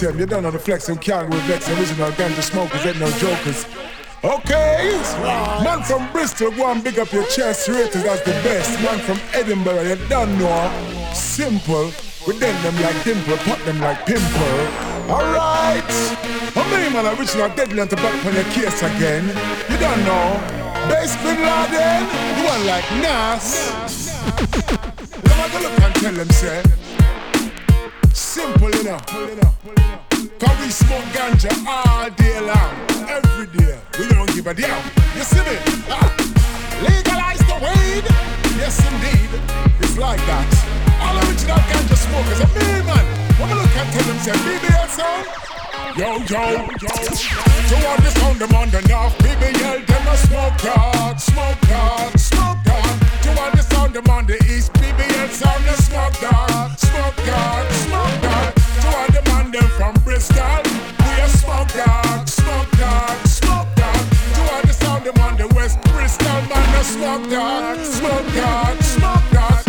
You don't know the flex and can't with vex. Original ganja smokers ain't no jokers. Okay, man from Bristol, go and big up your chest, rated as the best. Man from Edinburgh, you don't know. Simple, we then them like dimple, pop them like pimple. Alright, how many man original deadly to back on your case again? You don't know. Base Bin Laden, the one like Nas. Let me go look and tell them, say. Simple, know. Cause we smoke ganja all day long, every day. We don't give a damn. You see me? Ah. Legalize the weed. Yes, indeed. It's like that. All original ganja smokers are me, man. When I look tell them, say, BBL sound. Yo, yo, yo. To all the sound them on the north, BBL, them a smoke dog, smoke dog, smoke dog. The sound them on the east, BBL sound the smoke dog, smoke dog, smoke dog. To all the man them from Bristol, we a smoke dog, smoke dog, smoke dog. To all the sound them on the west Bristol, man a smoke dog, smoke dog, smoke dog.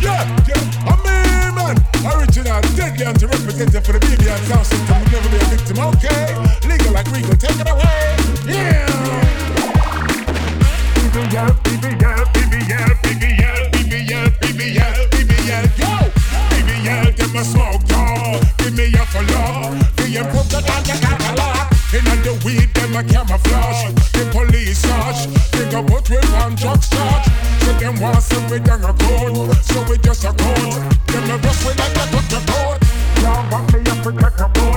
Yeah, yeah, I'm me, man. Original, deadly and representative for the BBL sound system. Will never be a victim, okay? Legal like legal, take it away. Yeah. BBL, BBL, them a camouflage. The police search. Think about we on drugs charge. So them want some we down a code. So we just a code. Them a rush we like a the code. Y'all want me up with like a boat.